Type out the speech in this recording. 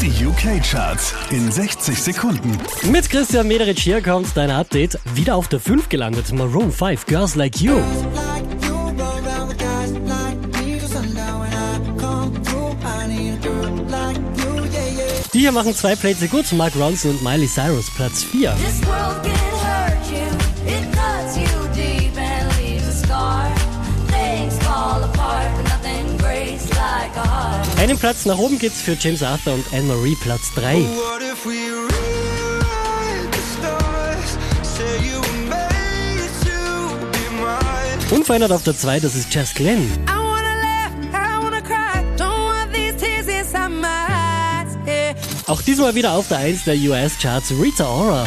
Die UK-Charts in 60 Sekunden. Mit Christian Mederich hier kommt dein Update. Wieder auf der 5 gelandet. Maroon 5, Girls Like You. Die hier machen zwei Plätze gut. Mark Ronson und Miley Cyrus Platz 4. Einen Platz nach oben geht's für James Arthur und Anne-Marie Platz 3. What if we rewrite the stars? Say you were made to be mine. Unverändert auf der 2, das ist Jess Glenn. Auch diesmal wieder auf der 1 der US-Charts Rita Ora.